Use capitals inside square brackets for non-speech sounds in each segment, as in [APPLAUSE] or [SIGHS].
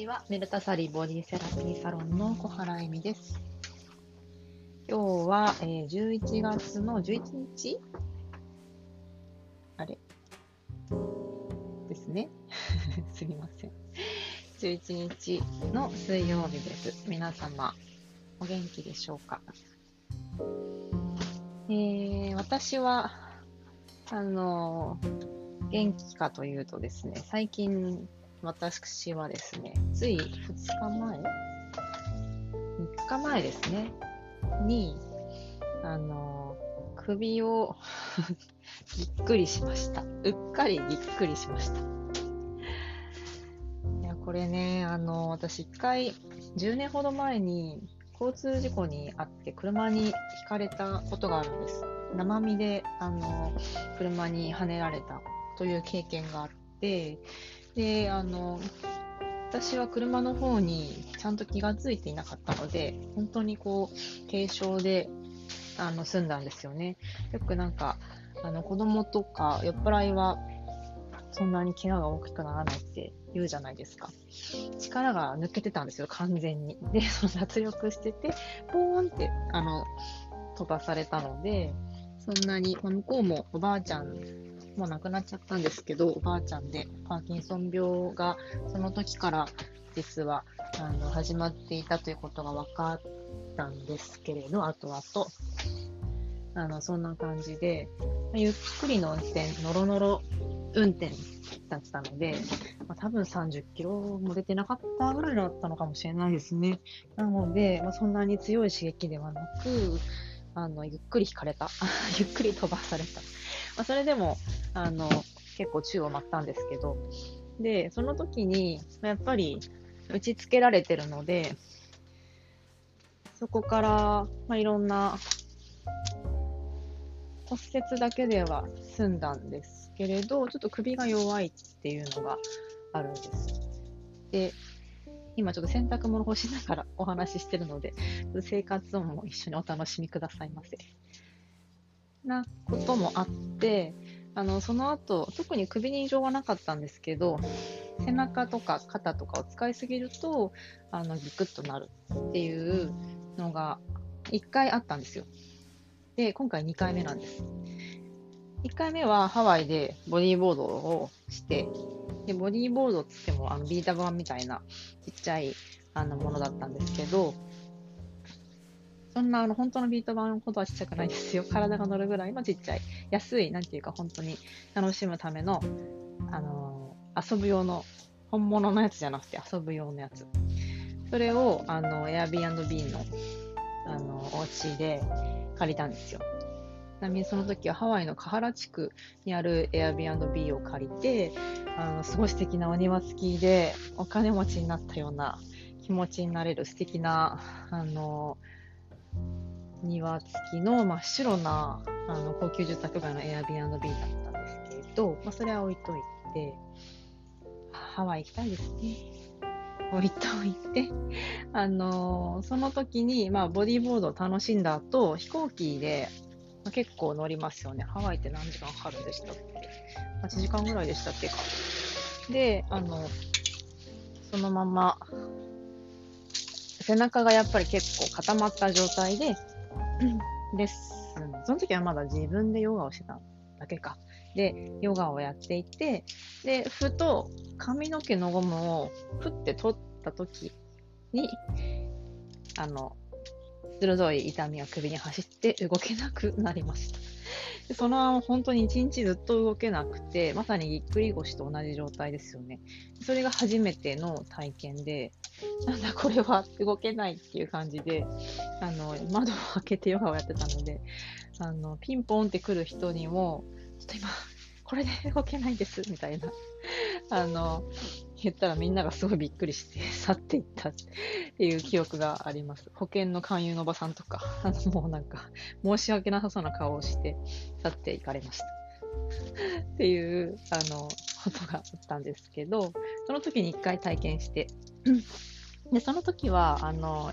ちは。メルタサリーボディセラピーサロンの小原恵美です。今日は、えー、11月の11日？あれ？ですね。[LAUGHS] すみません。11日の水曜日です。皆様、お元気でしょうか？えー、私は、あの元気かというとですね、最近私はですね、つい2日前 ?3 日前ですね、に、あの、首を [LAUGHS] ぎっくりしました。うっかりぎっくりしました。いや、これね、あの、私一回、10年ほど前に交通事故にあって車にひかれたことがあるんです。生身で、あの、車にはねられたという経験があって、で、あの、私は車の方にちゃんと気がついていなかったので、本当にこう、軽傷で、あの、済んだんですよね。よくなんか、あの、子供とか酔っ払いは、そんなに怪我が大きくならないって言うじゃないですか。力が抜けてたんですよ、完全に。で、その脱力してて、ポーンって、あの、飛ばされたので、そんなに、まあ、向こうもおばあちゃんもう亡くなっちゃったんですけど、おばあちゃんで、パーキンソン病がその時から実はあの始まっていたということが分かったんですけれど、後々。あの、そんな感じで、ゆっくりの運転、ノロノロ運転だったので、まあ、多分30キロも出てなかったぐらいだったのかもしれないですね。なので、まあ、そんなに強い刺激ではなく、あの、ゆっくり引かれた。[LAUGHS] ゆっくり飛ばされた。まあ、それでも、あの、結構宙を舞ったんですけど、で、その時に、やっぱり打ちつけられてるので、そこから、まあ、いろんな骨折だけでは済んだんですけれど、ちょっと首が弱いっていうのがあるんです。で、今ちょっと洗濯物干しながらお話ししてるので、生活音も一緒にお楽しみくださいませ。なこともあって、あのその後特に首に異常はなかったんですけど背中とか肩とかを使いすぎるとあのギクッとなるっていうのが1回あったんですよ。で今回2回目なんです。1回目はハワイでボディーボードをしてでボディーボードっつってもあのビータ版みたいなちっちゃいあのものだったんですけどそんなあの本当のビート板ほどはちっちゃくないですよ。体が乗るぐらいのちっちゃい、安い、なんていうか本当に楽しむための、あのー、遊ぶ用の、本物のやつじゃなくて遊ぶ用のやつ。それを、あの、Airbnb の、あの、お家で借りたんですよ。ちなみにその時はハワイのカハラ地区にある Airbnb を借りて、あの、すごい素敵なお庭付きで、お金持ちになったような気持ちになれる素敵な、あのー庭付きの真っ白なあの高級住宅街の Airbnb だったんですけれど、まあ、それは置いといて、ハワイ行きたいですね。置いといて、あのー、その時に、まあ、ボディーボードを楽しんだ後、飛行機で、まあ、結構乗りますよね。ハワイって何時間かかるんでしたっけ ?8 時間ぐらいでしたっけか。で、あの、そのまま、背中がやっぱり結構固まった状態で、レッスン、その時はまだ自分でヨガをしてただけか。で、ヨガをやっていて、で、ふと髪の毛のゴムをふって取った時に、あの、鋭い痛みが首に走って動けなくなりました。でそのまま本当に一日ずっと動けなくて、まさにぎっくり腰と同じ状態ですよね。それが初めての体験で、なんだこれは動けないっていう感じで、あの、窓を開けてヨガをやってたので、あの、ピンポンって来る人にも、ちょっと今、これで動けないです、みたいな、あの、言ったらみんながすごいびっくりして [LAUGHS] 去っていったっていう記憶があります。保険の勧誘のおばさんとか、あの、もうなんか、申し訳なさそうな顔をして去っていかれました。[LAUGHS] っていう、あの、ことがあったんですけど、その時に一回体験して、で、その時は、あの、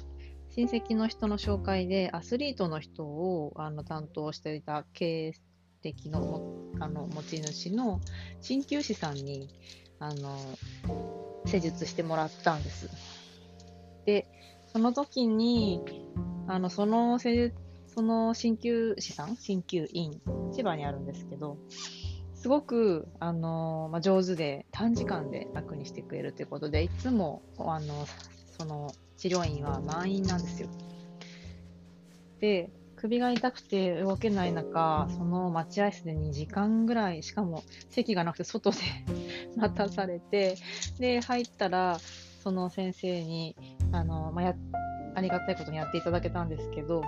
親戚の人の紹介でアスリートの人をあの担当していた経歴のあの持ち主の鍼灸師さんにあの、施術してもらったんです。で、その時に、あの、その施術、その鍼灸師さん鍼灸院、千葉にあるんですけど、すごく、あの、まあ、上手で短時間で楽にしてくれるということで、いつも、あの、その治療院は満員なんですよ。で、首が痛くて動けない中、その待合室で2時間ぐらい、しかも席がなくて外で [LAUGHS] 待たされて、で、入ったら、その先生に、あの、まあ、や、ありがたいことにやっていただけたんですけど、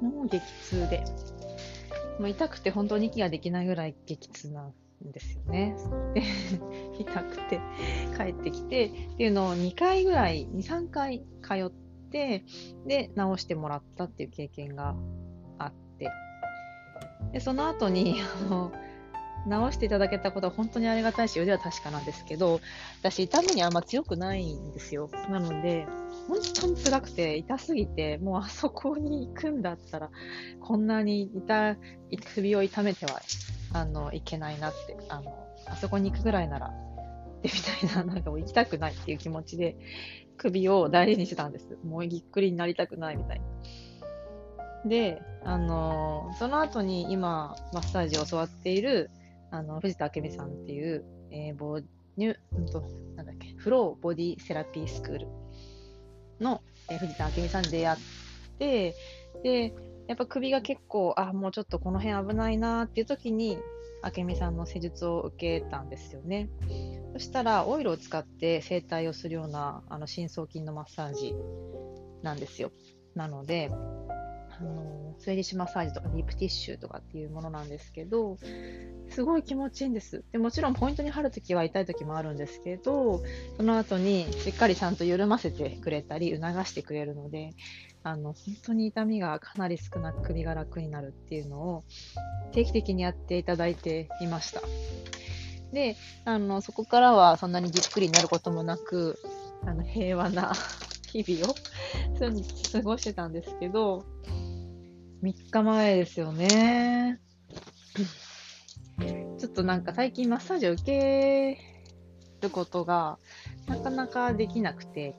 もう激痛で、もう痛くて本当に息ができないぐらい激痛なんですよね。で、[LAUGHS] 痛くて帰ってきてっていうのを2回ぐらい、2、3回通って、で、治してもらったっていう経験があって、で、その後に、あの、治していただけたことは本当にありがたいし、腕は確かなんですけど、私、痛みにあんま強くないんですよ。なので、本当に辛くて、痛すぎて、もうあそこに行くんだったら、こんなに痛、首を痛めては、あの、いけないなって、あの、あそこに行くぐらいならって、みたいな、なんかもう行きたくないっていう気持ちで、首を大事にしてたんです。もうぎっくりになりたくないみたいな。で、あのー、その後に今、マッサージを教わっている、あの、藤田明美さんっていう、えー、ボニュ、うんと、なんだっけ、フローボディセラピースクールの、えー、藤田明美さんに出会って、で、やっぱ首が結構、あ、もうちょっとこの辺危ないなっていう時に、明美さんの施術を受けたんですよね。そしたら、オイルを使って整体をするような、あの、深層筋のマッサージなんですよ。なので、あの、スウェディッシュマッサージとかディープティッシュとかっていうものなんですけど、すごい気持ちいいんです。でもちろんポイントに貼るときは痛いときもあるんですけど、その後にしっかりちゃんと緩ませてくれたり、促してくれるので、あの、本当に痛みがかなり少なく首が楽になるっていうのを定期的にやっていただいていました。で、あの、そこからはそんなにじっくりになることもなく、あの、平和な [LAUGHS] 日々を [LAUGHS] 過ごしてたんですけど、3日前ですよね。ちょっとなんか最近マッサージを受けることがなかなかできなくて、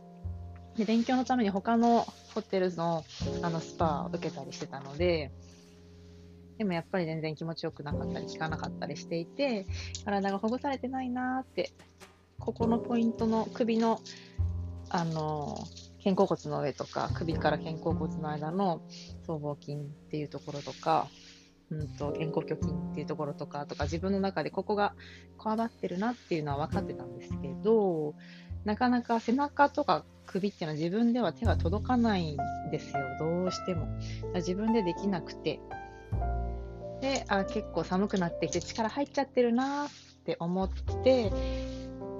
で勉強のために他のホテルのあのスパを受けたりしてたので、でもやっぱり全然気持ちよくなかったり効かなかったりしていて、体がほぐされてないなーって、ここのポイントの首の、あの肩甲骨の上とか、首から肩甲骨の間の僧帽筋っていうところとか、うんと、肩甲虚筋っていうところとか、とか自分の中でここがこわばってるなっていうのは分かってたんですけど、なかなか背中とか首っていうのは自分では手が届かないんですよ、どうしても。自分でできなくて。で、あ、結構寒くなってきて力入っちゃってるなって思って、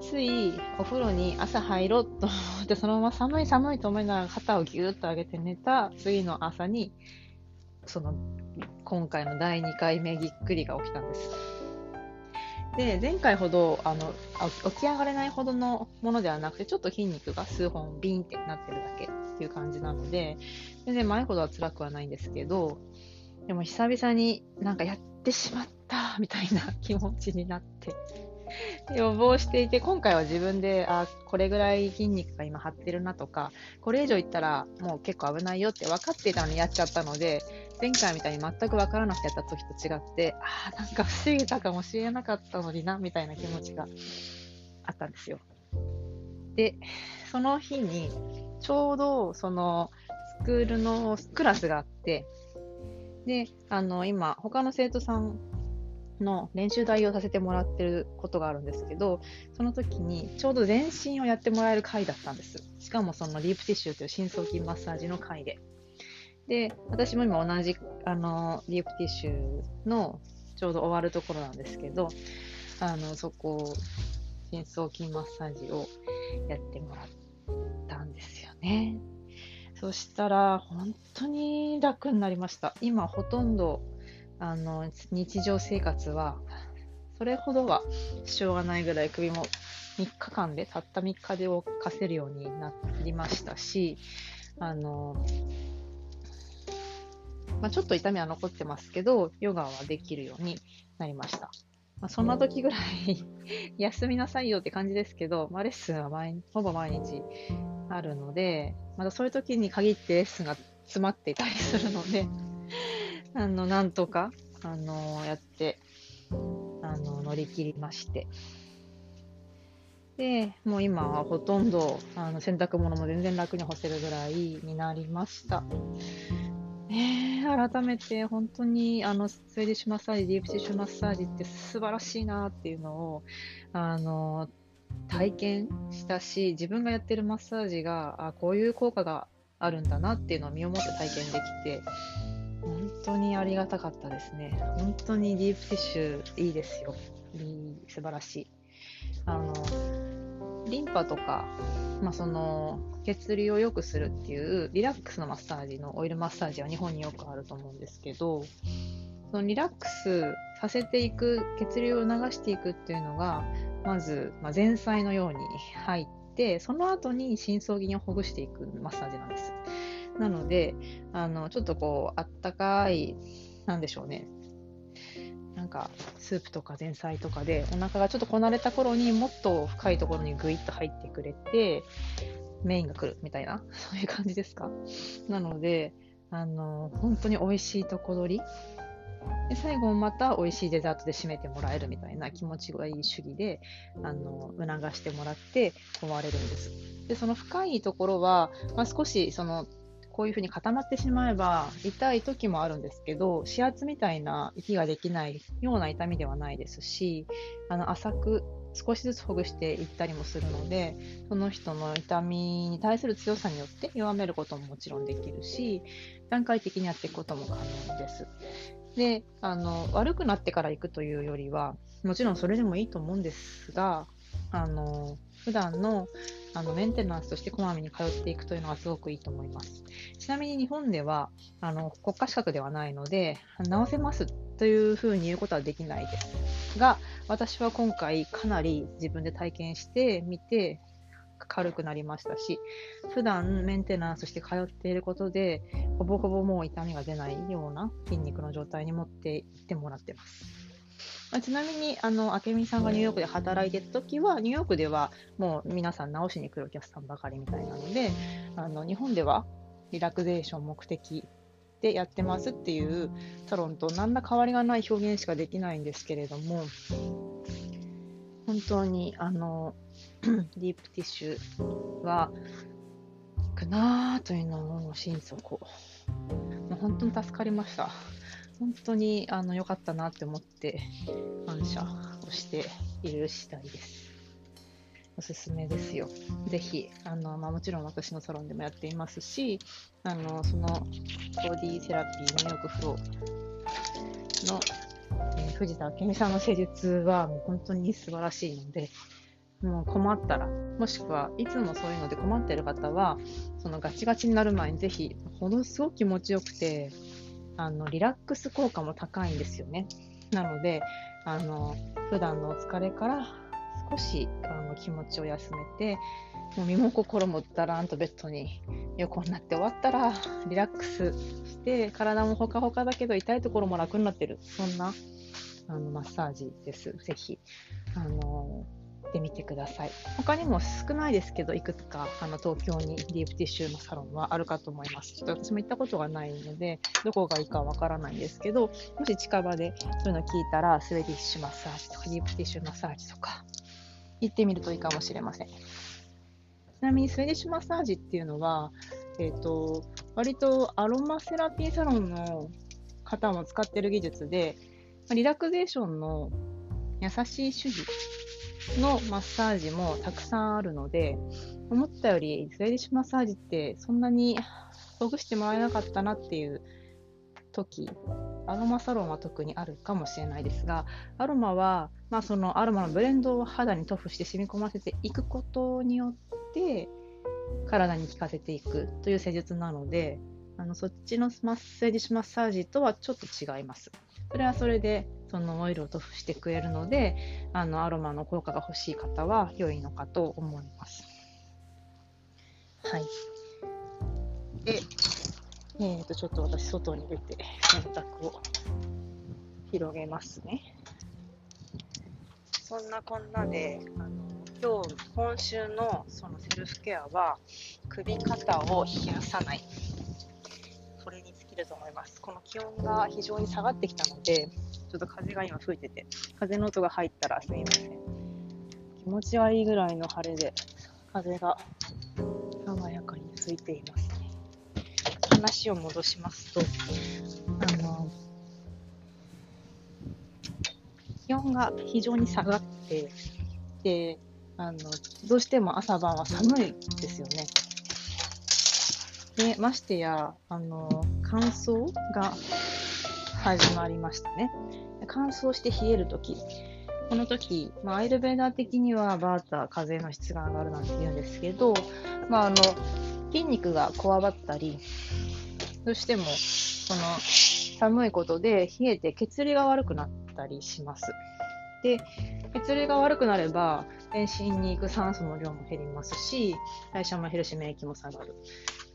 ついお風呂に朝入ろうと思って、そのまま寒い寒いと思いながら肩をぎゅーっと上げて寝た次の朝に、その今回の第2回目ぎっくりが起きたんです。で、前回ほどあの起き上がれないほどのものではなくて、ちょっと筋肉が数本ビンってなってるだけっていう感じなので、全然前ほどは辛くはないんですけど、でも久々になんかやってしまった [LAUGHS] みたいな気持ちになって、予防していて、今回は自分で、あ、これぐらい筋肉が今張ってるなとか、これ以上いったらもう結構危ないよって分かっていたのにやっちゃったので、前回みたいに全く分からなくてやった時と違って、ああ、なんか防げたかもしれなかったのにな、みたいな気持ちがあったんですよ。で、その日に、ちょうどそのスクールのクラスがあって、で、あの、今、他の生徒さんの練習台をさせてもらってることがあるんですけど、その時にちょうど全身をやってもらえる回だったんです。しかもそのディープティッシュという深層筋マッサージの回で。で、私も今同じあのディープティッシュのちょうど終わるところなんですけど、あのそこ、深層筋マッサージをやってもらったんですよね。そしたら、本当に楽になりました。今、ほとんどあの日常生活はそれほどは支障がないぐらい首も3日間でたった3日で動かせるようになりましたしあの、まあ、ちょっと痛みは残ってますけどヨガはできるようになりましたまあ、そんな時ぐらい [LAUGHS] 休みなさいよって感じですけど、まあ、レッスンは毎ほぼ毎日あるので、またそういう時に限ってレッスンが詰まっていたりするので、[LAUGHS] あの、なんとか、あの、やって、あの、乗り切りまして。で、もう今はほとんど、あの、洗濯物も全然楽に干せるぐらいになりました。ね改めて本当にあのスウェーディッシュマッサージ、ディープティッシュマッサージって素晴らしいなっていうのをあの体験したし、自分がやってるマッサージがあこういう効果があるんだなっていうのを身をもって体験できて、本当にありがたかったですね。本当にディープティッシュいいですよ。いい素晴らしい。あのリンパとか、まあ、その血流を良くするっていうリラックスのマッサージのオイルマッサージは日本によくあると思うんですけど、そのリラックスさせていく、血流を流していくっていうのが、まず、まあ、前菜のように入って、その後に深層筋をほぐしていくマッサージなんです。なので、あの、ちょっとこう、あったかい、なんでしょうね。か、スープとか前菜とかで、お腹がちょっとこなれた頃にもっと深いところにグイッと入ってくれて、メインが来るみたいな、そういう感じですか？なので、あの、本当に美味しいとこ取り。で最後また美味しいデザートで締めてもらえるみたいな気持ちがいい主義であの促してもらって終われるんです。でその深いところは、まあ、少しそのこういうふうに固まってしまえば痛い時もあるんですけど指圧みたいな息ができないような痛みではないですしあの浅く少しずつほぐしていったりもするのでその人の痛みに対する強さによって弱めることももちろんできるし段階的にやっていくことも可能です。であの悪くなってから行くというよりはもちろんそれでもいいと思うんですがあの普段のあのメンテナンスとしてこまめに通っていくというのがすごくいいと思います。ちなみに日本ではあの国家資格ではないので、直せますというふうに言うことはできないですが、私は今回かなり自分で体験してみて軽くなりましたし、普段メンテナンスして通っていることで、ほぼほぼもう痛みが出ないような筋肉の状態に持っていってもらってます。まあ、ちなみに、あの、明美さんがニューヨークで働いてた時は、ニューヨークではもう皆さん直しに来るお客さんばかりみたいなので、あの、日本ではリラクゼーション目的でやってますっていうサロンと何ら変わりがない表現しかできないんですけれども、本当に、あの、[CLEARS THROAT] ディープティッシュは、くなぁというのを心底、もう本当に助かりました。本当にあの良かったなって思って感謝をしている次第です。おすすめですよ。ぜひ、あのまあ、もちろん私のサロンでもやっていますし、あのそのボディセラピーニューヨークフローの、えー、藤田明美さんの施術はもう本当に素晴らしいので、もう困ったら、もしくはいつもそういうので困っている方は、そのガチガチになる前にぜひ、ものすごく気持ちよくて、あのリラックス効果も高いんですよね。なので、あの普段のお疲れから少しあの気持ちを休めて、もう身も心もだらんとベッドに横になって終わったら、リラックスして、体もほかほかだけど痛いところも楽になってる。そんなあのマッサージです。ぜひ、あのってみてください。他にも少ないですけど、いくつかあの東京にディープティッシュのサロンはあるかと思います。ちょっと私も行ったことがないので、どこがいいかわからないんですけど、もし近場でそういうの聞いたら、スウェディッシュマッサージとかディープティッシュマッサージとか、行ってみるといいかもしれません。ちなみにスウェディッシュマッサージっていうのは、え、ー、と、割とアロマセラピーサロンの方も使ってる技術で、リラクゼーションの優しい手技のマッサージもたくさんあるので、思ったよりスウェディッシマッサージってそんなに [SIGHS] ほぐしてもらえなかったなっていう時、アロマサロンは特にあるかもしれないですが、アロマは、まあ、そのアロマのブレンドを肌に塗布して染み込ませていくことによって体に効かせていくという施術なので、あのそっちのマッセージマッサージとはちょっと違います。それはそれでそのオイルを塗布してくれるのであのアロマの効果が欲しい方は良いのかと思います。はい。で、えー、とちょっと私外に出て洗濯を広げますね。そんなこんなで、あの今日、今週のそのセルフケアは、首肩を冷やさない。それに尽きると思います。この気温が非常に下がってきたので、ちょっと風が今吹いてて、風の音が入ったらすいません。気持ち悪いぐらいの晴れで、風が爽やかに吹いていますね。話を戻しますと、あの、気温が非常に下がって、で、あの、どうしても朝晩は寒いですよね。で、ましてや、あの、乾燥が始まりましたね。乾燥して冷えるとき、この時、まあ、アイルベーダー的にはバーター、風の質が上がるなんて言うんですけど、まあ、あの、筋肉がこわばったり、どうしても、その、寒いことで冷えて血流が悪くなったりします。で、血流が悪くなれば、全身に行く酸素の量も減りますし、代謝も減るし、免疫も下がる。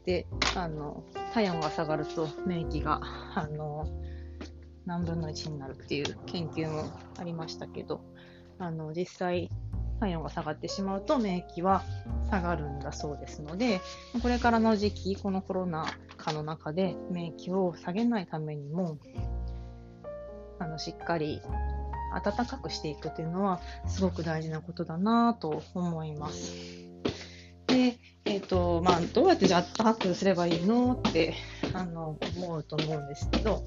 で、あの、体温が下がると免疫が、あの、何分の1になるっていう研究もありましたけど、あの、実際、体温が下がってしまうと免疫は下がるんだそうですので、これからの時期、このコロナ禍の中で免疫を下げないためにも、あの、しっかり暖かくしていくというのはすごく大事なことだなと思います。で、え、ー、と、まあ、どうやってじゃあ暖かくすればいいのってあの思うと思うんですけど、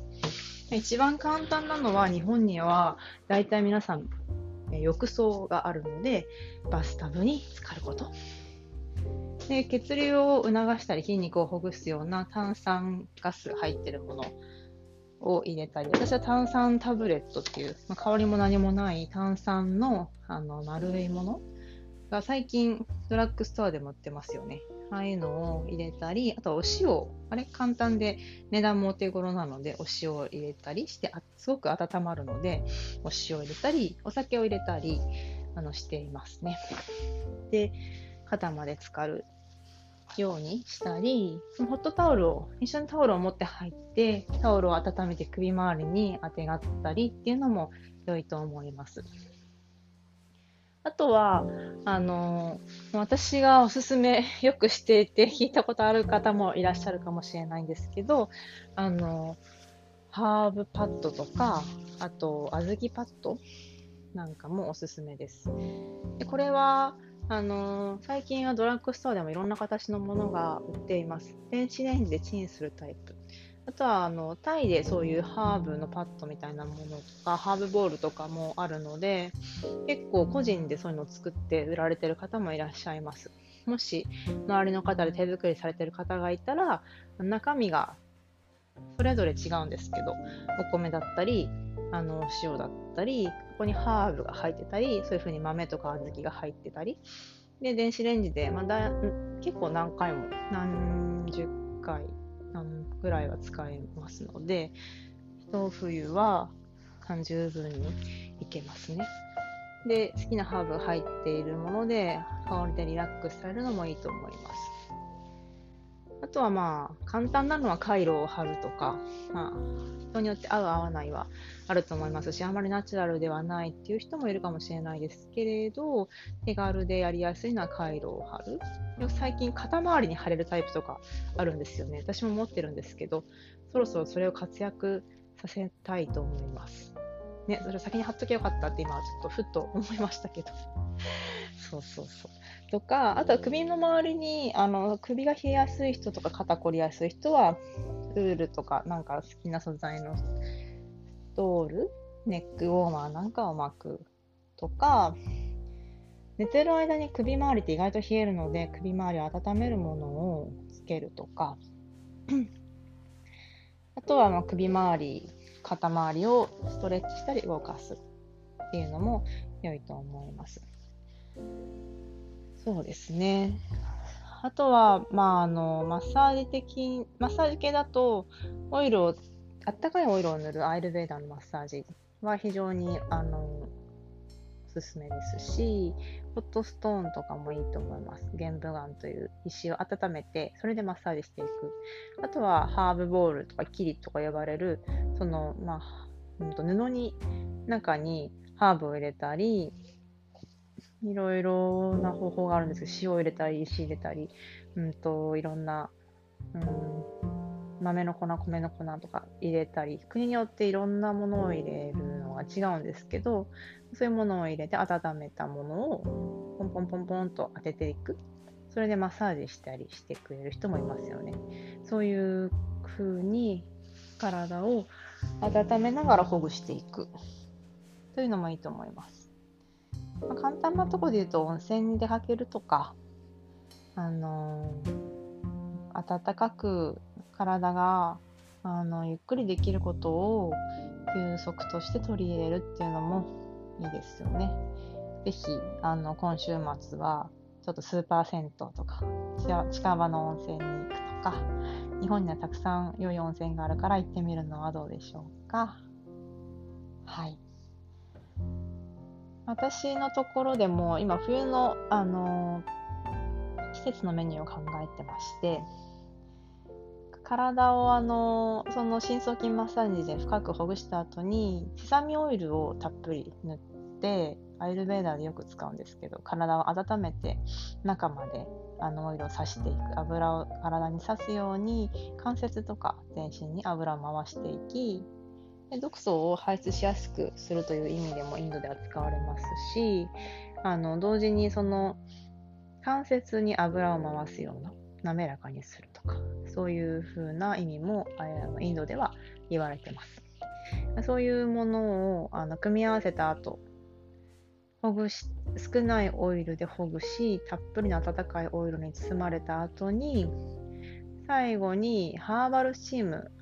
一番簡単なのは日本には大体皆さん浴槽があるのでバスタブに浸かることで血流を促したり筋肉をほぐすような炭酸ガス入ってるものを入れたり私は炭酸タブレットっていう、まあ、香りも何もない炭酸のあの丸いものが最近ドラッグストアでも売ってますよね。ああいうのを入れたり、あとお塩、あれ？簡単で値段もお手頃なのでお塩を入れたりしてあ、すごく温まるので、お塩を入れたり、お酒を入れたりあのしていますね。で、肩まで浸かるようにしたり、そのホットタオルを、一緒にタオルを持って入って、タオルを温めて首周りに当てがったりっていうのも良いと思います。あとは、あの、私がおすすめ [LAUGHS] よくしていて聞いたことある方もいらっしゃるかもしれないんですけど、あの、ハーブパッドとか、あと、小豆パッドなんかもおすすめです。でこれは、あの最近はドラッグストアでもいろんな形のものが売っています。電子レンジでチンするタイプ。あとはあのタイでそういうハーブのパッドみたいなものとかハーブボールとかもあるので結構個人でそういうのを作って売られてる方もいらっしゃいます。もし周りの方で手作りされてる方がいたら中身がそれぞれ違うんですけどお米だったりあの塩だったりここにハーブが入ってたりそういう風に豆とか小豆が入ってたり。で電子レンジで、ま、だ結構何回も何十回ぐらいは使えますので、一冬は十分にいけますね。で、好きなハーブ入っているもので、香りでリラックスされるのもいいと思います。あとはまあ、簡単なのはカイロを貼るとか、まあ、人によって合う合わないはあると思いますし、あまりナチュラルではないっていう人もいるかもしれないですけれど、手軽でやりやすいのはカイロを貼る。最近肩周りに貼れるタイプとかあるんですよね。私も持ってるんですけど、そろそろそれを活躍させたいと思います。ね、それ先に貼っときゃよかったって今はちょっとふっと思いましたけど。そうそうそう。とか、あとは首の周りに、あの、首が冷えやすい人とか肩こりやすい人は、ウールとか、なんか好きな素材のストール、ネックウォーマーなんかを巻くとか、寝てる間に首周りって意外と冷えるので、首周りを温めるものをつけるとか、[CLEARS THROAT] あとはまあ首周り、肩周りをストレッチしたり動かすっていうのも良いと思います。そうですね。あとは、まあ、あの、マッサージ的、マッサージ系だと、オイルを、あったかいオイルを塗るアイルベーダーのマッサージは非常に、あの、おすすめですし、ホットストーンとかもいいと思います。玄武岩という石を温めて、それでマッサージしていく。あとは、ハーブボールとかキリとか呼ばれる、その、まあ、布に、中にハーブを入れたり、いろいろな方法があるんですけど、塩を入れたり、石入れたり、うんと、いろんな、うん、豆の粉、米の粉とか入れたり、国によっていろんなものを入れるのが違うんですけど、そういうものを入れて温めたものをポンポンポンポンと当てていく。それでマッサージしたりしてくれる人もいますよね。そういう風に体を温めながらほぐしていくというのもいいと思います。まあ、簡単なところで言うと温泉に出かけるとか、あのー、暖かく体があのゆっくりできることを休息として取り入れるっていうのもいいですよね。ぜひあの今週末はちょっとスーパー銭湯とか近場の温泉に行くとか日本にはたくさん良い温泉があるから行ってみるのはどうでしょうかはい私のところでも今冬の、あのー、季節のメニューを考えてまして体をあのその深層筋マッサージで深くほぐした後にセサミオイルをたっぷり塗ってアイルベーダーでよく使うんですけど体を温めて中まであのオイルを刺していく油を体に刺すように関節とか全身に油を回していきで毒素を排出しやすくするという意味でもインドでは使われますしあの同時にその関節に油を回すような滑らかにするとかそういう風な意味もインドでは言われてます。そういうものをあの組み合わせた後ほぐし少ないオイルでほぐしたっぷりの温かいオイルに包まれた後に最後にハーバルスチーム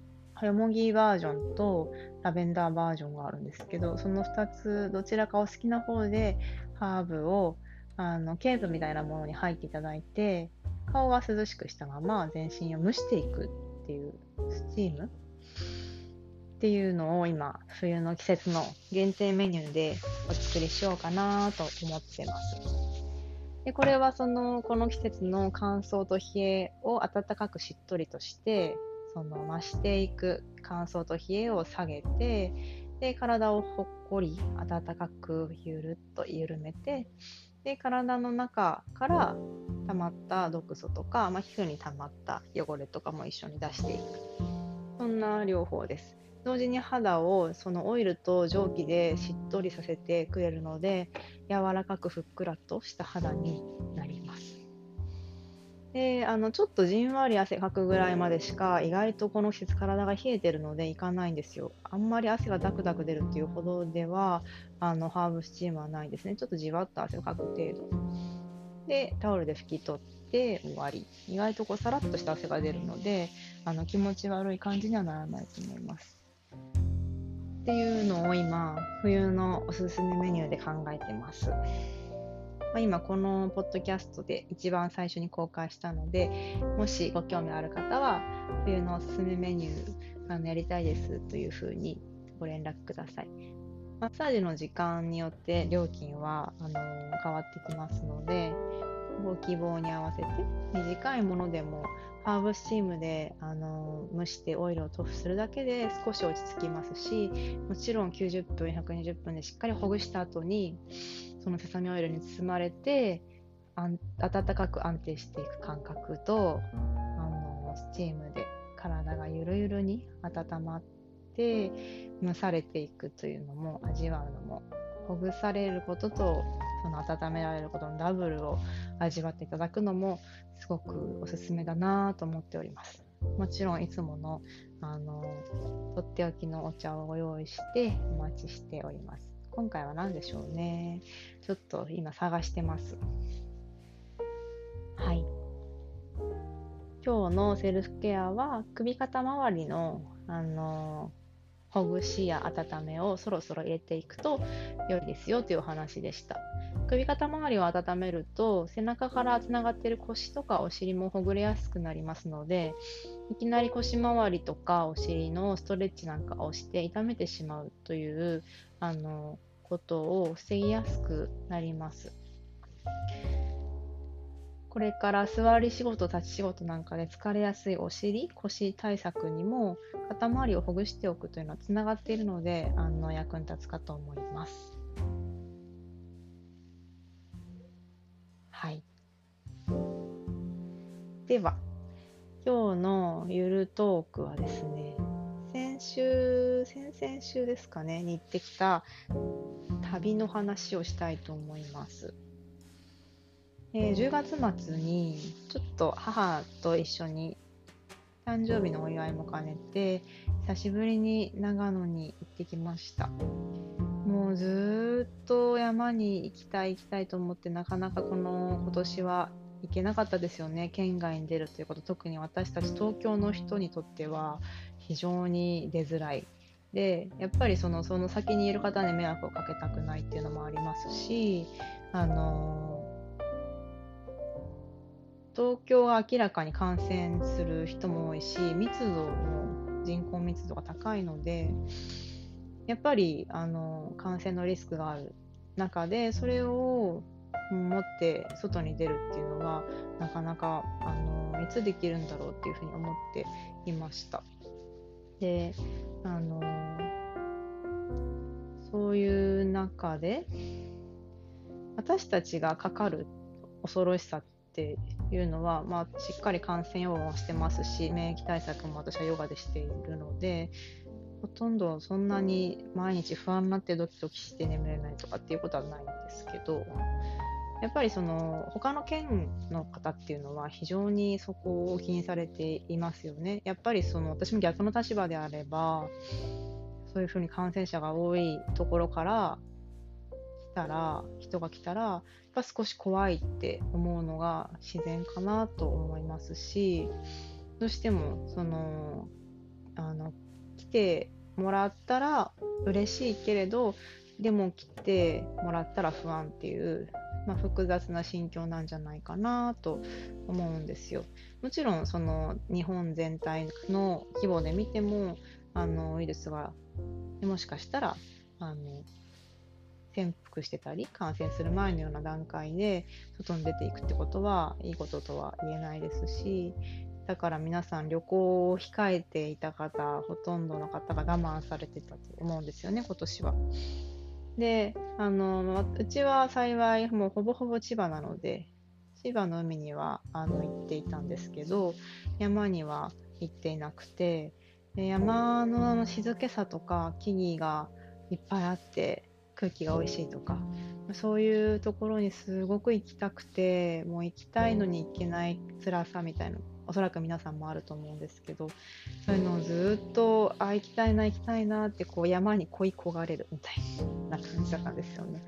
よもぎバージョンとラベンダーバージョンがあるんですけどその2つどちらかお好きな方でハーブをあのケープみたいなものに入っていただいて顔が涼しくしたまま全身を蒸していくっていうスチームっていうのを今、冬の季節の限定メニューでお作りしようかなと思ってます。でこれはその、この季節の乾燥と冷えを暖かくしっとりとして、その増していく乾燥と冷えを下げて、で、体をほっこり暖かくゆるっと緩めて、で、体の中から溜まった毒素とか、まあ、皮膚に溜まった汚れとかも一緒に出していく。そんな療法です。同時に肌をそのオイルと蒸気でしっとりさせてくれるので柔らかくふっくらとした肌になりますであのちょっとじんわり汗かくぐらいまでしか意外とこの季節体が冷えてるのでいかないんですよ。あんまり汗がダクダク出るっていうほどではあのハーブスチームはないですね。ちょっとじわっと汗をかく程度。でタオルで拭き取って終わり。意外とこうさらっとした汗が出るのであの気持ち悪い感じにはならないと思います。っていうのを今、冬のおすすめメニューで考えてます。まあ、今、このポッドキャストで一番最初に公開したので、もしご興味ある方は、冬のおすすめメニューあのやりたいですというふうにご連絡ください。マッサージの時間によって料金はあの変わってきますので、ご希望に合わせて短いものでもハーブスチームであの蒸してオイルを塗布するだけで少し落ち着きますしもちろん90分120分でしっかりほぐした後にそのセサミオイルに包まれて温かく安定していく感覚とあのスチームで体がゆるゆるに温まって蒸されていくというのも味わうのもほぐされることとその温められることのダブルを味わっていただくのもすごくおすすめだなと思っております。もちろんいつものあのとっておきのお茶をご用意してお待ちしております。今回は何でしょうね。ちょっと今探してます。はい。今日のセルフケアは首肩周りのあのほぐしや温めをそろそろ入れていくと良いですよというお話でした。首肩周りを温めると背中からつながっている腰とかお尻もほぐれやすくなりますのでいきなり腰回りとかお尻のストレッチなんかをして痛めてしまうというあのことを防ぎやすくなります。これから座り仕事立ち仕事なんかで疲れやすいお尻腰対策にも肩周りをほぐしておくというのはつながっているのであの役に立つかと思います。はい、では今日のゆるトークはですね先週先々週ですかねに行ってきた旅の話をしたいと思います。えー、10月末にちょっと母と一緒に誕生日のお祝いも兼ねて久しぶりに長野に行ってきました。もうずっと山に行きたい行きたいと思ってなかなかこの今年は行けなかったですよね。県外に出るということ。特に私たち東京の人にとっては非常に出づらい。でやっぱりそのその先にいる方に迷惑をかけたくないっていうのもありますしあの東京は明らかに感染する人も多いし密度も人口密度が高いのでやっぱりあの感染のリスクがある中でそれを持って外に出るっていうのはなかなかあのいつできるんだろうっていうふうに思っていました。であのそういう中で私たちがかかる恐ろしさっていうのは、まあ、しっかり感染予防もしてますし免疫対策も私はヨガでしているのでほとんどそんなに毎日不安になってドキドキして眠れないとかっていうことはないんですけどやっぱりその他の県の方っていうのは非常にそこを気にされていますよね。やっぱりその私も逆の立場であればそういうふうに感染者が多いところからたら人が来たらやっぱ少し怖いって思うのが自然かなと思いますしどうしてもそのあの来てもらったら嬉しいけれどでも来てもらったら不安っていうまあ、複雑な心境なんじゃないかなと思うんですよ。もちろんその日本全体の規模で見てもあのウイルスがもしかしたらあの潜伏してたり感染する前のような段階で外に出ていくってことはいいこととは言えないですしだから皆さん旅行を控えていた方ほとんどの方が我慢されてたと思うんですよね今年は。で、あの、うちは幸いもうほぼほぼ千葉なので、千葉の海にはあの行っていたんですけど、山には行っていなくて、で山のあの静けさとか木々がいっぱいあって空気が美味しいとかそういうところにすごく行きたくてもう行きたいのに行けない辛さみたいなおそらく皆さんもあると思うんですけどそういうのをずっとあ行きたいな行きたいなってこう山に恋焦がれるみたいな感じだったんですよね。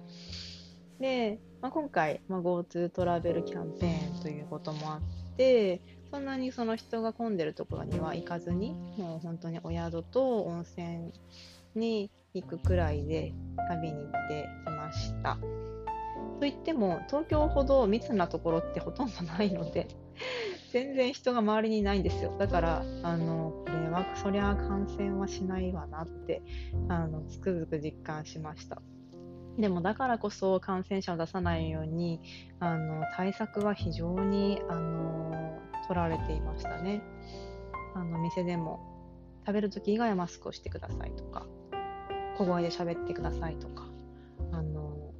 で、まあ、今回、まあ、GoTo トラベルキャンペーンということもあってそんなにその人が混んでるところには行かずにもう本当にお宿と温泉に行くくらいで旅に行ってきました。といっても東京ほど密なところってほとんどないので [LAUGHS] 全然人が周りにいないんですよ。だから、あの、これは、そりゃ感染はしないわなって、あの、つくづく実感しました。でもだからこそ感染者を出さないようにあの対策は非常にあの取られていましたね。あの店でも食べるとき以外はマスクをしてくださいとか小声で喋ってくださいとかあの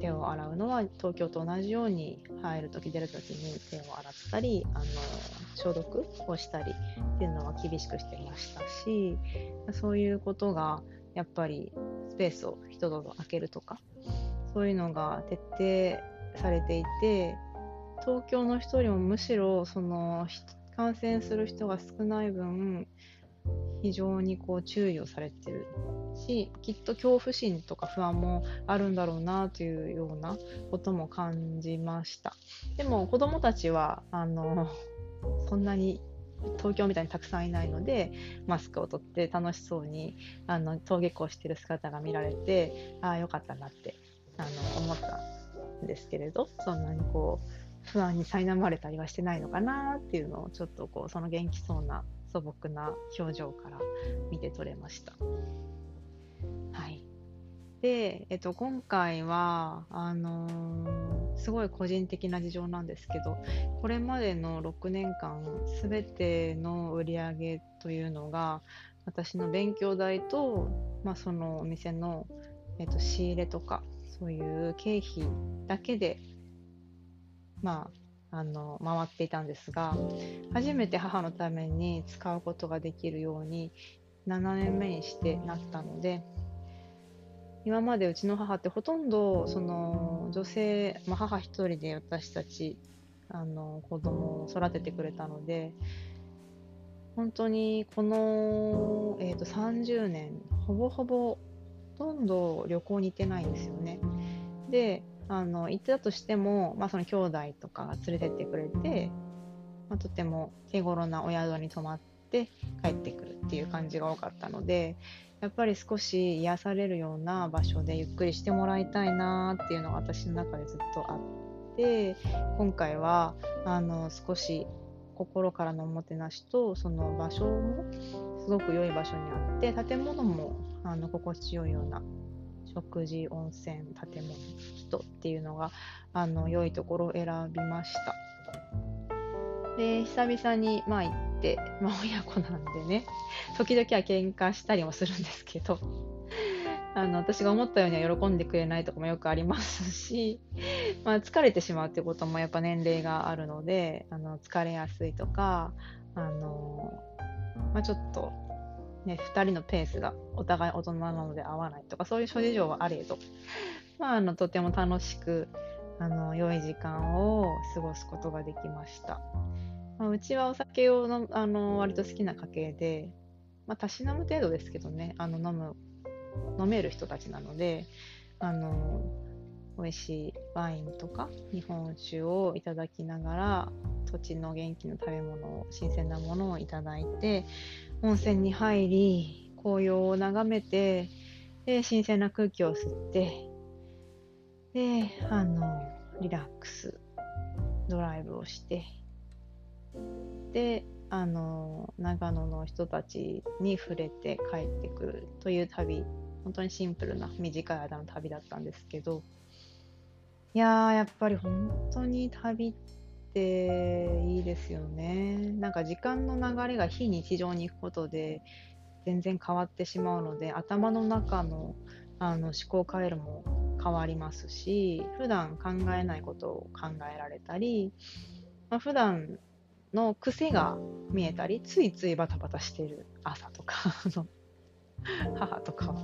手を洗うのは東京と同じように入るとき出るときに手を洗ったりあの消毒をしたりっていうのは厳しくしてましたしそういうことがやっぱりスペースを人々空けるとかそういうのが徹底されていて東京の人よりもむしろその感染する人が少ない分非常にこう注意をされてるしきっと恐怖心とか不安もあるんだろうなというようなことも感じました。でも子どもたちはあのそんなに東京みたいにたくさんいないのでマスクを取って楽しそうにあの登下校してる姿が見られてああよかったなってあの思ったんですけれどそんなにこう不安に苛まれたりはしてないのかなっていうのをちょっとこうその元気そうな素朴な表情から見て取れました。はい、で、えっと、今回はあのー、すごい個人的な事情なんですけどこれまでの6年間全ての売り上げというのが私の勉強代と、まあ、そのお店の、えっと、仕入れとかそういう経費だけで、まあ、あの回っていたんですが初めて母のために使うことができるように7年目にしてなったので今までうちの母ってほとんどその女性、まあ、母一人で私たちあの子供を育ててくれたので本当にこの、えー、と30年ほぼほぼほとんど旅行に行ってないんですよね。であの行ってたとしても、まあ、その兄弟とかが連れてってくれて、まあ、とても手頃なお宿に泊まって帰ってくるっていう感じが多かったのでやっぱり少し癒されるような場所でゆっくりしてもらいたいなっていうのが私の中でずっとあって今回はあの少し心からのおもてなしとその場所もすごく良い場所にあって建物もあの心地よいような食事温泉建物人っていうのがあの良いところを選びました。で久々にまあ行って、まあ、親子なんでね時々は喧嘩したりもするんですけど [LAUGHS] あの私が思ったようには喜んでくれないとかもよくありますし、まあ、疲れてしまうっていうこともやっぱ年齢があるのであの疲れやすいとかあの、まあ、ちょっとね、2人のペースがお互い大人なので合わないとかそういう諸事情はあれど、まあ、あのとても楽しくあの良い時間を過ごすことができました、まあ、うちはお酒をのあの割と好きな家系で、まあ、たしなむ程度ですけどねあの飲む飲める人たちなのであの美味しいワインとか日本酒をいただきながら土地の元気な食べ物を新鮮なものをいただいて温泉に入り紅葉を眺めてで新鮮な空気を吸ってであのリラックスドライブをしてであの長野の人たちに触れて帰ってくるという旅本当にシンプルな短い間の旅だったんですけどいややっぱり本当に旅っていいですよね。なんか時間の流れが非日常に行くことで全然変わってしまうので頭の中のあの思考回路も変わりますし普段考えないことを考えられたり、まあ、普段の癖が見えたりついついバタバタしてる朝とか母とか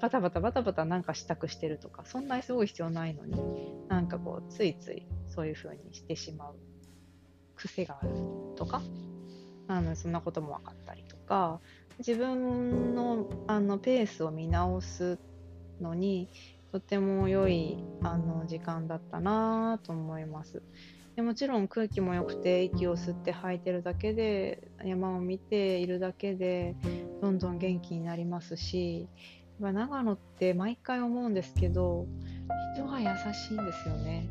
バタバタバタバタなんか支度してるとかそんなにすごい必要ないのになんかこうついついそういう風にしてしまう癖があるとかあのそんなことも分かったりとか自分のあのペースを見直すのにとても良いあの時間だったなと思います。でもちろん空気も良くて息を吸って吐いてるだけで山を見ているだけでどんどん元気になりますし長野って毎回思うんですけど人が優しいんですよね。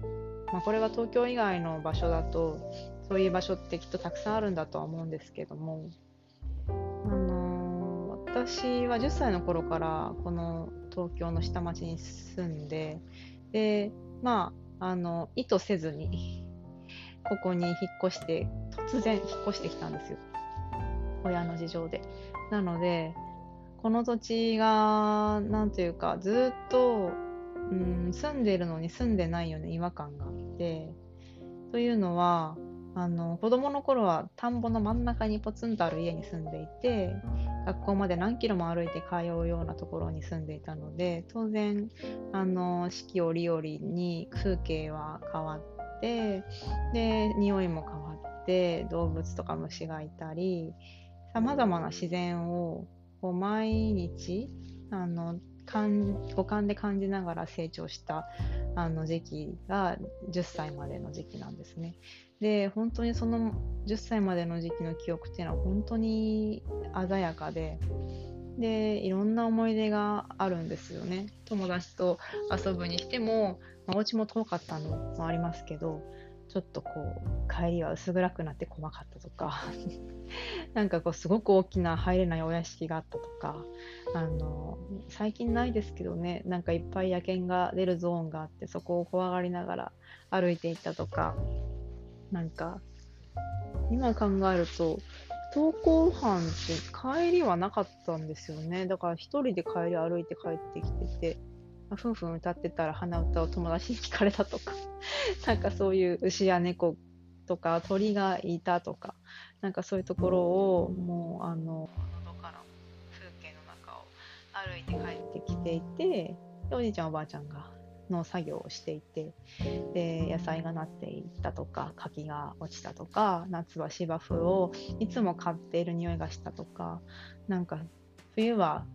まあ、これは東京以外の場所だとそういう場所ってきっとたくさんあるんだとは思うんですけども、あのー、私は10歳の頃からこの東京の下町に住んでで、まあ、あの意図せずにここに引っ越して突然引っ越してきたんですよ親の事情で。なのでこの土地が何というかずっとうん、住んでるのに住んでないよね違和感があってというのはあの子供の頃は田んぼの真ん中にポツンとある家に住んでいて学校まで何キロも歩いて通うようなところに住んでいたので当然あの四季折々に風景は変わってで匂いも変わって動物とか虫がいたりさまざまな自然をこう毎日あの五感で感じながら成長したあの時期が10歳までの時期なんですね。で本当にその10歳までの時期の記憶っていうのは本当に鮮やかででいろんな思い出があるんですよね。友達と遊ぶにしても、まあ、お家も遠かったのもありますけどちょっとこう帰りは薄暗くなって怖かったとか [LAUGHS] なんかこうすごく大きな入れないお屋敷があったとかあの最近ないですけどねなんかいっぱい野犬が出るゾーンがあってそこを怖がりながら歩いていったとかなんか今考えると登校班って帰りはなかったんですよね。だから一人で帰り歩いて帰ってきててふんふん歌ってたら鼻歌を友達に聞かれたとか。[LAUGHS] なんかそういう牛や猫とか鳥がいたとか。なんかそういうところをもうあののどかな風景の中を歩いて帰ってきていてでおじいちゃんおばあちゃんがの作業をしていてで野菜がなっていったとか柿が落ちたとか夏は芝生をいつも買っている匂いがしたとかなんか冬は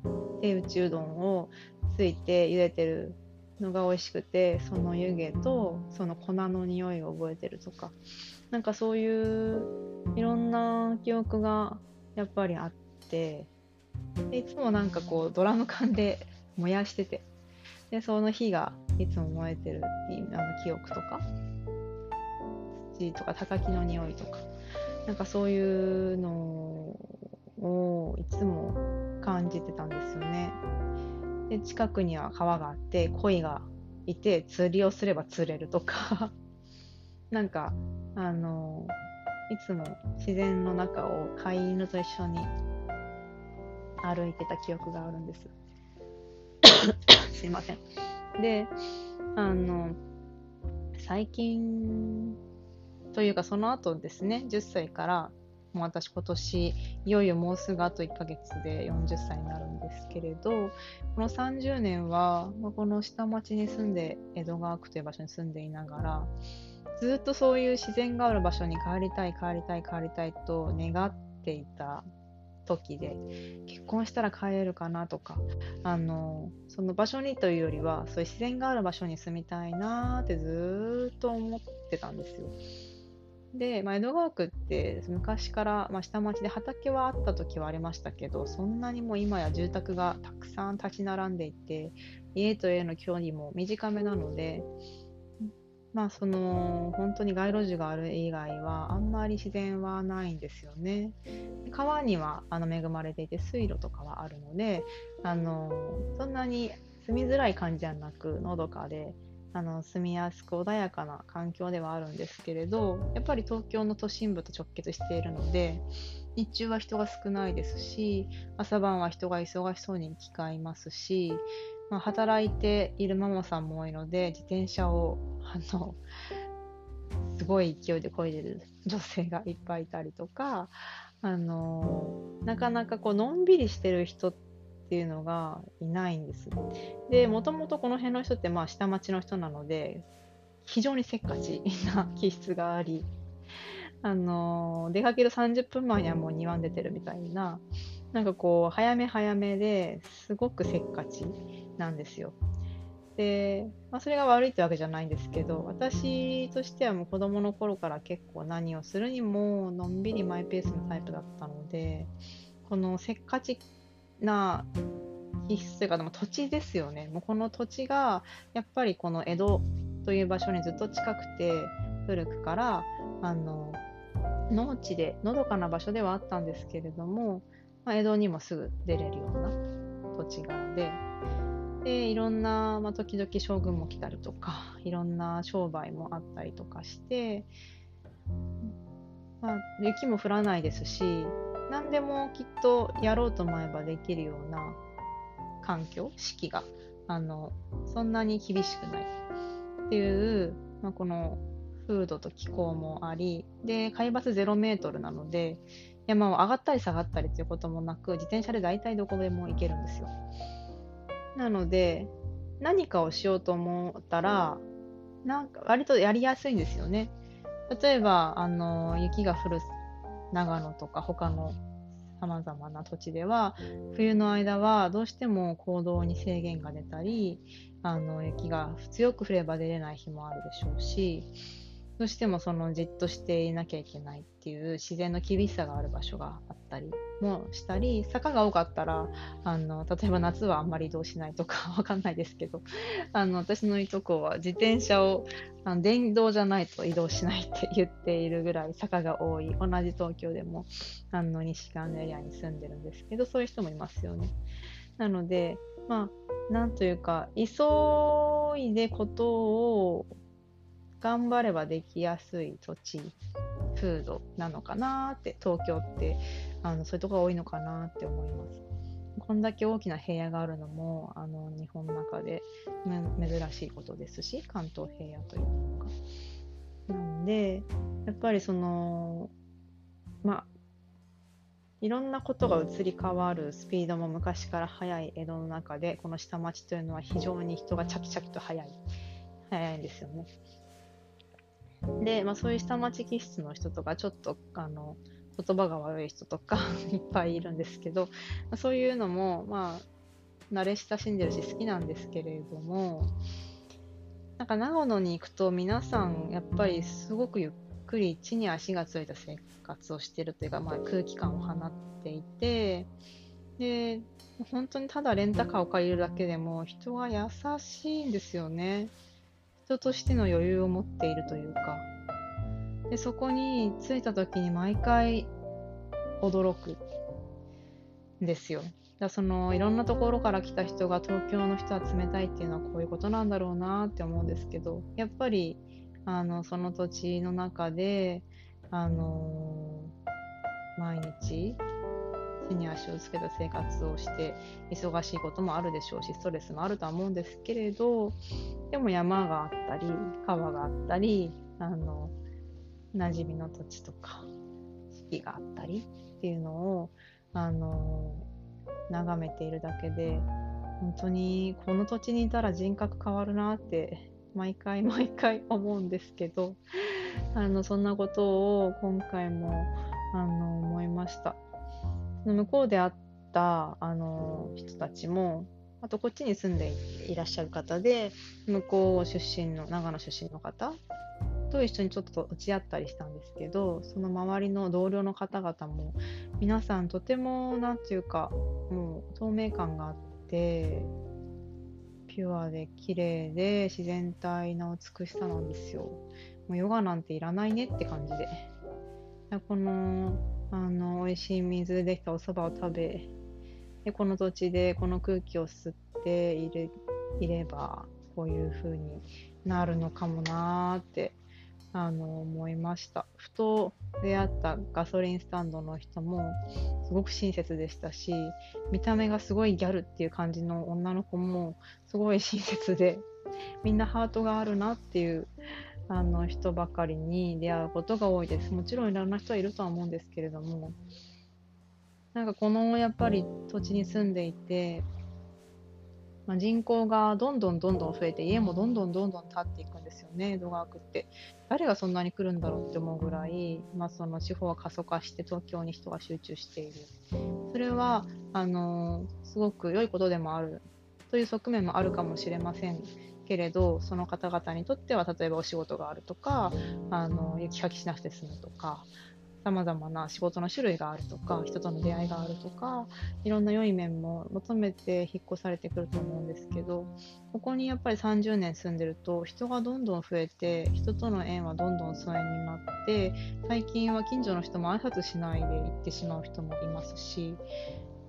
手打ちうどんをついて茹でてるのが美味しくてその湯気とその粉の匂いを覚えてるとかなんかそういういろんな記憶がやっぱりあってでいつもなんかこうドラム缶で燃やしててでその火がいつも燃えてるあの記憶とか土とか高木の匂いとかなんかそういうのをいつも感じてたんですよね。で近くには川があって鯉がいて釣りをすれば釣れるとか [LAUGHS] なんかあのいつも自然の中を飼い犬と一緒に歩いてた記憶があるんです。[LAUGHS] すいません。で、あの、最近というかその後ですね、10歳からもう私今年いよいよもうすぐあと1ヶ月で40歳になるんですけれどこの30年は、まあ、この下町に住んで江戸川区という場所に住んでいながらずっとそういう自然がある場所に帰りたい帰りたい帰りたいと願っていた時で結婚したら帰れるかなとかあのその場所にというよりはそういう自然がある場所に住みたいなってずっと思ってたんですよ。で、まあ、江戸川区って昔から、まあ、下町で畑はあった時はありましたけどそんなにも今や住宅がたくさん立ち並んでいて家と家の距離も短めなのでまあその本当に街路樹がある以外はあんまり自然はないんですよね。川にはあの恵まれていて水路とかはあるのであのそんなに住みづらい感じじゃなくのどかであの住みやすく穏やかな環境ではあるんですけれどやっぱり東京の都心部と直結しているので日中は人が少ないですし朝晩は人が忙しそうに行き交いますしまあ、働いているママさんも多いので自転車をあのすごい勢いで漕いでる女性がいっぱいいたりとかあのなかなかこうのんびりしてる人っていうのがいないんです。でもともとこの辺の人ってまあ下町の人なので非常にせっかちな気質がありあの出かける30分前にはもう庭に出てるみたいななんかこう早め早めですごくせっかちなんですよ。で、まあ、それが悪いってわけじゃないんですけど私としてはもう子供の頃から結構何をするにものんびりマイペースのタイプだったのでこのせっかちな気質というかでも土地ですよねもうこの土地がやっぱりこの江戸という場所にずっと近くて古くからあの農地でのどかな場所ではあったんですけれども、まあ、江戸にもすぐ出れるような土地柄ででいろんな、まあ、時々将軍も来たりとかいろんな商売もあったりとかして、まあ、雪も降らないですし何でもきっとやろうと思えばできるような環境四季があのそんなに厳しくないっていう、まあ、この風土と気候もありで海抜0メートルなので山を上がったり下がったりということもなく自転車で大体どこでも行けるんですよ。なので、何かをしようと思ったら、なんか割とやりやすいんですよね。例えば、あの、雪が降る長野とか他の様々な土地では、冬の間はどうしても行動に制限が出たり、あの、雪が強く降れば出れない日もあるでしょうし、どうしてもそのじっとしていなきゃいけないっていう自然の厳しさがある場所があったりもしたり坂が多かったらあの例えば夏はあんまり移動しないとか [LAUGHS] わかんないですけどあの私のいとこは自転車をあの電動じゃないと移動しないって言っているぐらい坂が多い同じ東京でもあの西側のエリアに住んでるんですけどそういう人もいますよね。なのでまあなんというか急いでことを頑張ればできやすい土地風土なのかなって東京ってあのそういうとこが多いのかなって思います。こん。だけ大きな平野があるのもあの日本の中で珍しいことですし関東平野というのが。なん。で、やっぱりその、まあ、いろん。なことが移り変わるスピードも昔から速い江戸の中で、この下町というのは非常に人がチャキチャキと速い、速いん。ですよね。で、まあ、そういう下町気質の人とか、ちょっとあの言葉が悪い人とか [LAUGHS] いっぱいいるんですけど、まあ、そういうのも、まあ、慣れ親しんでるし好きなんですけれども、なんか長野に行くと皆さんやっぱりすごくゆっくり地に足がついた生活をしているというか、まあ、空気感を放っていてで本当にただレンタカーを借りるだけでも人は優しいんですよね。人としての余裕を持っているというか。でそこに着いた時に毎回驚くんですよ。だそのいろんなところから来た人が東京の人は冷たいっていうのはこういうことなんだろうなって思うんですけどやっぱりあのその土地の中で、あの、毎日地に足をつけた生活をして忙しいこともあるでしょうしストレスもあるとは思うんですけれどでも山があったり川があったりあの馴染みの土地とか四季があったりっていうのをあの眺めているだけで本当にこの土地にいたら人格変わるなって毎回毎回思うんですけどあのそんなことを今回もあの思いました。向こうで会ったあの人たちもあとこっちに住んでいらっしゃる方で向こう出身の長野出身の方と一緒にちょっと落ち合ったりしたんですけどその周りの同僚の方々も皆さんとても何て言うかもう透明感があってピュアで綺麗で自然体な美しさなんですよ。もうヨガなんていらないねって感じで。このあの美味しい水でできたお蕎麦を食べでこの土地でこの空気を吸っていれいればこういう風になるのかもなーってあの思いました。ふと出会ったガソリンスタンドの人もすごく親切でしたし見た目がすごいギャルっていう感じの女の子もすごい親切でみんなハートがあるなっていうあの人ばかりに出会うことが多いです。もちろんいろんな人はいるとは思うんですけれども。なんかこのやっぱり土地に住んでいてまあ、人口がどんどんどんどん増えて家もどんどんどんどん建っていくんですよね江戸川区って。誰がそんなに来るんだろうって思うぐらい、まあ、その地方は過疎化して東京に人が集中している。それはあのすごく良いことでもあるという側面もあるかもしれません。けれどその方々にとっては例えばお仕事があるとかあの雪かきしなくて済むとかさまざまな仕事の種類があるとか人との出会いがあるとかいろんな良い面も求めて引っ越されてくると思うんですけどここにやっぱり30年住んでると人がどんどん増えて人との縁はどんどん疎遠になって最近は近所の人も挨拶しないで行ってしまう人もいますし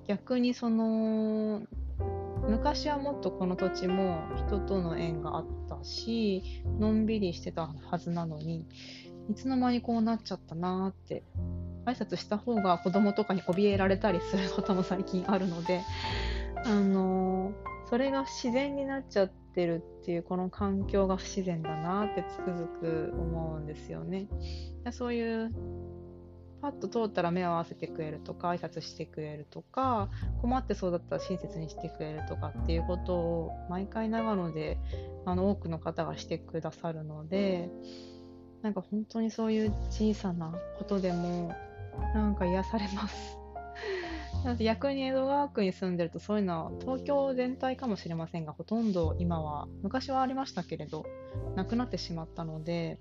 逆にその昔はもっとこの土地も人との縁があったしのんびりしてたはずなのにいつの間にこうなっちゃったなーって挨拶した方が子供とかに怯えられたりすることも最近あるので、あのー、それが自然になっちゃってるっていうこの環境が不自然だなってつくづく思うんですよね。そういうパッと通ったら目を合わせてくれるとか挨拶してくれるとか困ってそうだったら親切にしてくれるとかっていうことを毎回長野であの多くの方がしてくださるので。なんか本当にそういう小さなことでもなんか癒されます。[LAUGHS] 逆に江戸川区に住んでるとそういうのは東京全体かもしれませんがほとんど今は昔はありましたけれどなくなってしまったので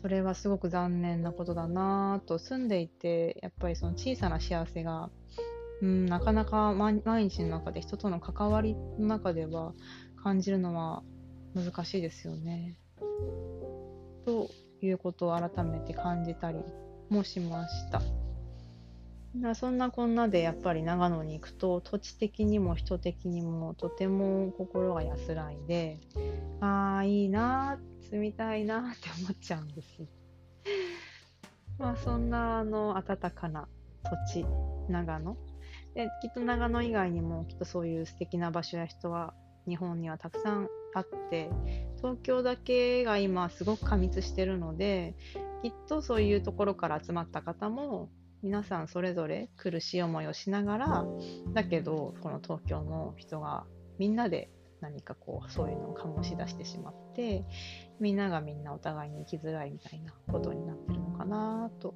それはすごく残念なことだなと住んでいてやっぱりその小さな幸せが、うん、なかなか毎日の中で人との関わりの中では感じるのは難しいですよね。ということを改めて感じたりもしました。そんなこんなでやっぱり長野に行くと土地的にも人的にもとても心が安らいでああいいな住みたいなって思っちゃうんです。[LAUGHS] まあそんなあの暖かな土地長野できっと長野以外にもきっとそういう素敵な場所や人は日本にはたくさんあって東京だけが今すごく過密してるのできっとそういうところから集まった方も皆さんそれぞれ苦しい思いをしながらだけどこの東京の人がみんなで何かこうそういうのを醸し出してしまってみんながみんなお互いに生きづらいみたいなことになってるのかなと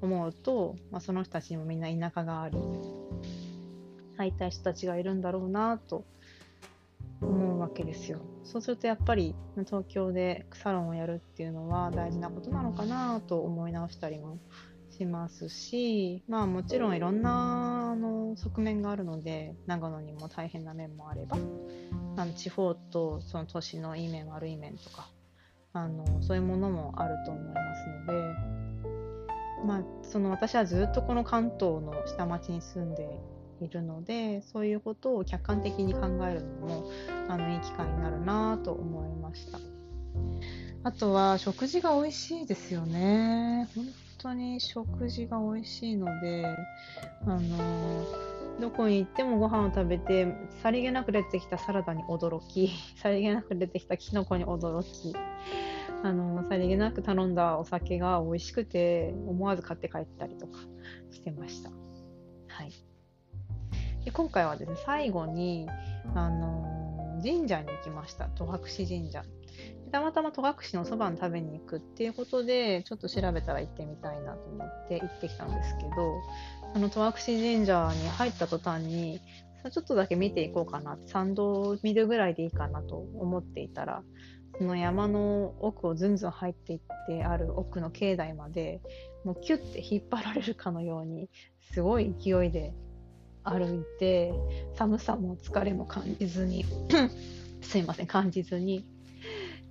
思うと、まあ、その人たちにもみんな田舎があり会いたい人たちがいるんだろうなと思うわけですよ。そうするとやっぱり東京でサロンをやるっていうのは大事なことなのかなと思い直したりもしますし、まあもちろんいろんなあの側面があるので、長野にも大変な面もあれば、あの地方とその都市のいい面悪い面とか、あのそういうものもあると思いますので、まあ、その私はずっとこの関東の下町に住んでいるのでそういうことを客観的に考えるのもあのいい機会になるなと思いました。あとは食事が美味しいですよね。本当に食事が美味しいのであのどこに行ってもご飯を食べてさりげなく出てきたサラダに驚き [LAUGHS] さりげなく出てきたキノコに驚きあのさりげなく頼んだお酒が美味しくて思わず買って帰ったりとかしてました。はい、で今回はですね最後に、あの神社に行きました戸隠神社。たまたま戸隠のそばに食べに行くっていうことでちょっと調べたら行ってみたいなと思って行ってきたんですけどあの戸隠神社に入った途端にちょっとだけ見ていこうかな参道を見るぐらいでいいかなと思っていたらその山の奥をずんずん入っていってある奥の境内までもうキュッて引っ張られるかのようにすごい勢いで歩いて寒さも疲れも感じずに [CLEARS THROAT] すいません感じずに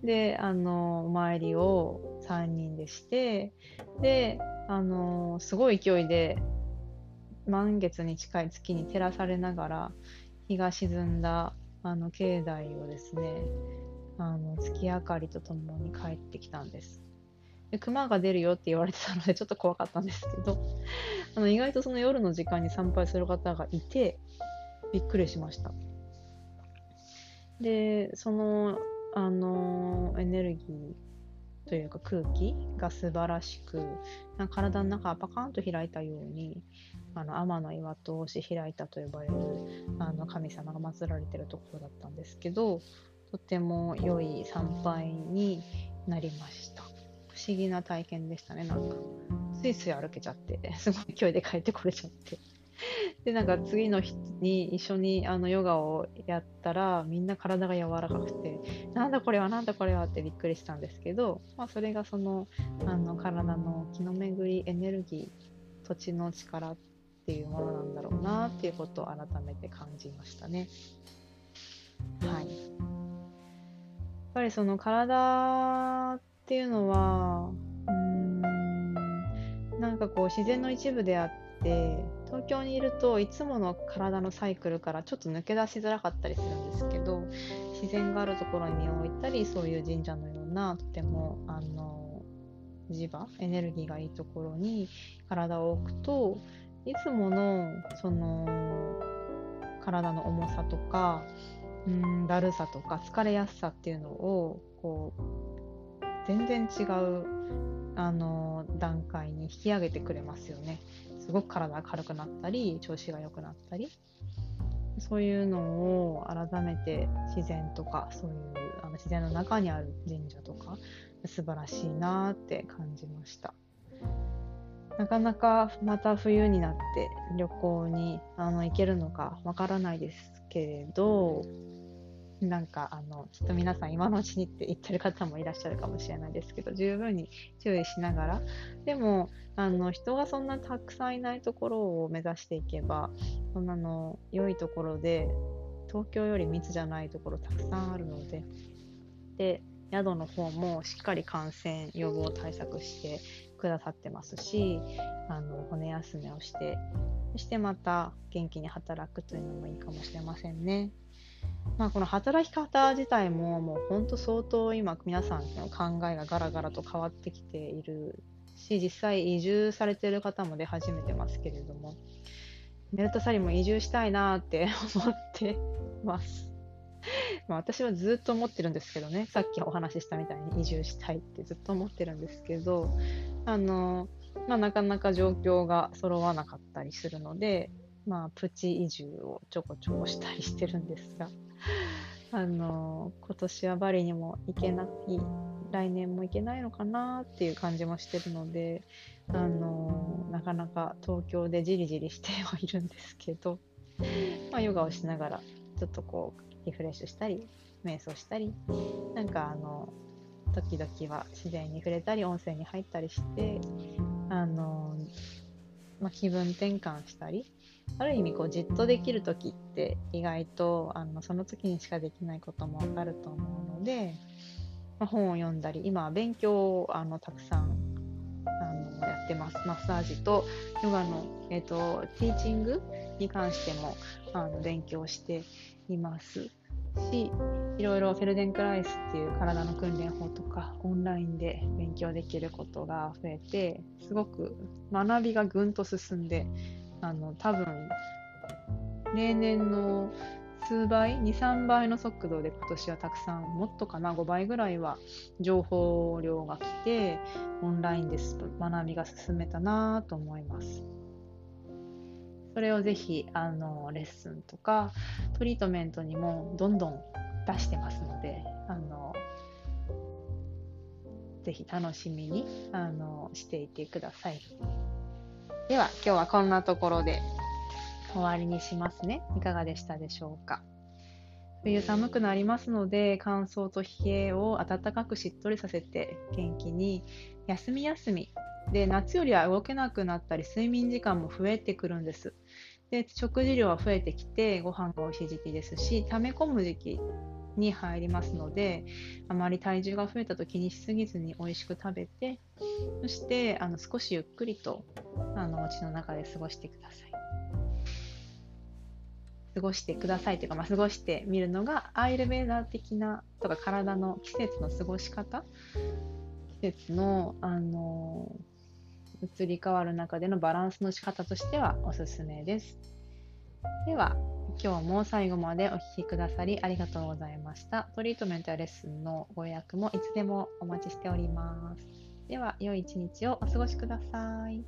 であのお参りを3人でしてであのすごい勢いで満月に近い月に照らされながら日が沈んだあの境内をですねあの月明かりとともに帰ってきたんです。で熊が出るよって言われてたのでちょっと怖かったんですけどあの意外とその夜の時間に参拝する方がいてびっくりしました。でそのあのエネルギーというか空気が素晴らしく体の中がパカンと開いたようにあの天の岩戸を押し開いたと呼ばれるあの神様が祀られてるところだったんですけどとても良い参拝になりました。不思議な体験でしたね、なんか。スイスイ歩けちゃって、すごい勢いで帰ってこれちゃって。で、なんか次の日に一緒にあのヨガをやったら、みんな体が柔らかくて、なんだこれは、なんだこれはってびっくりしたんですけど、まあ、それがそのあの体の気の巡り、エネルギー、土地の力っていうものなんだろうなっていうことを改めて感じましたね。はい。やっぱりその体っていうのはうんなんかこう自然の一部であって東京にいるといつもの体のサイクルからちょっと抜け出しづらかったりするんですけど自然があるところに身を置いたりそういう神社のようなとてもあの磁場エネルギーがいいところに体を置くといつものその体の重さとかうんだるさとか疲れやすさっていうのをこう全然違うあの段階に引き上げてくれますよね。すごく体が軽くなったり調子が良くなったりそういうのを改めて自然とかそういうあの自然の中にある神社とか素晴らしいなって感じました。なかなかまた冬になって旅行にあの行けるのかわからないですけれど、なんかあのきっと皆さん今のうちにって言ってる方もいらっしゃるかもしれないですけど十分に注意しながらでもあの人がそんなたくさんいないところを目指していけばそんなの良いところで東京より密じゃないところたくさんあるのでで宿の方もしっかり感染予防対策してくださってますしあの骨休めをしてそしてまた元気に働くというのもいいかもしれませんね。まあ、この働き方自体ももう本当相当今皆さんの考えがガラガラと変わってきているし実際移住されている方も出始めてますけれどもメルタサリも移住したいなって [LAUGHS] 思ってます。まあ私はずっと思ってるんですけどね、さっきお話ししたみたいに移住したいってずっと思ってるんですけど、あの、まあ、なかなか状況が揃わなかったりするので、まあ、プチ移住をちょこちょこしたりしてるんですが、[LAUGHS] あの、今年はバリにも行けない、来年も行けないのかなっていう感じもしてるので、あの、なかなか東京でじりじりしてはいるんですけど、まあ、ヨガをしながら、ちょっとこう、リフレッシュしたり、瞑想したり、なんかあの、時々は自然に触れたり、温泉に入ったりして、あの、まあ、気分転換したり、ある意味こうじっとできる時って意外とあのその時にしかできないこともあると思うので、まあ、本を読んだり今は勉強をあのたくさんあのやってます。マッサージとヨガの、えーと、ティーチングに関してもあの勉強しています。しいろいろフェルデンクライスっていう体の訓練法とかオンラインで勉強できることが増えてすごく学びがぐんと進んであの多分例年の数倍23倍の速度で今年はたくさんもっとかな5倍ぐらいは情報量が来てオンラインで学びが進めたなと思いますそれをぜひあのレッスンとかトリートメントにもどんどん出してますのであのぜひ楽しみにあのしていてください。では今日はこんなところで終わりにしますね。いかがでしたでしょうか？冬寒くなりますので乾燥と冷えを暖かくしっとりさせて元気に休み休みで夏よりは動けなくなったり睡眠時間も増えてくるんですで食事量は増えてきてご飯が美味しい時期ですし溜め込む時期に入りますのであまり体重が増えたと気にしすぎずに美味しく食べてそしてあの少しゆっくりとあのお家の中で過ごしてください。過ごしてくださいというか、まあ、過ごしてみるのがアイルベーダー的なとか体の季節の過ごし方季節の、あの移り変わる中でのバランスの仕方としてはおすすめです。では今日も最後までお聴きくださりありがとうございました。トリートメントやレッスンのご予約もいつでもお待ちしております。では、良い一日をお過ごしください。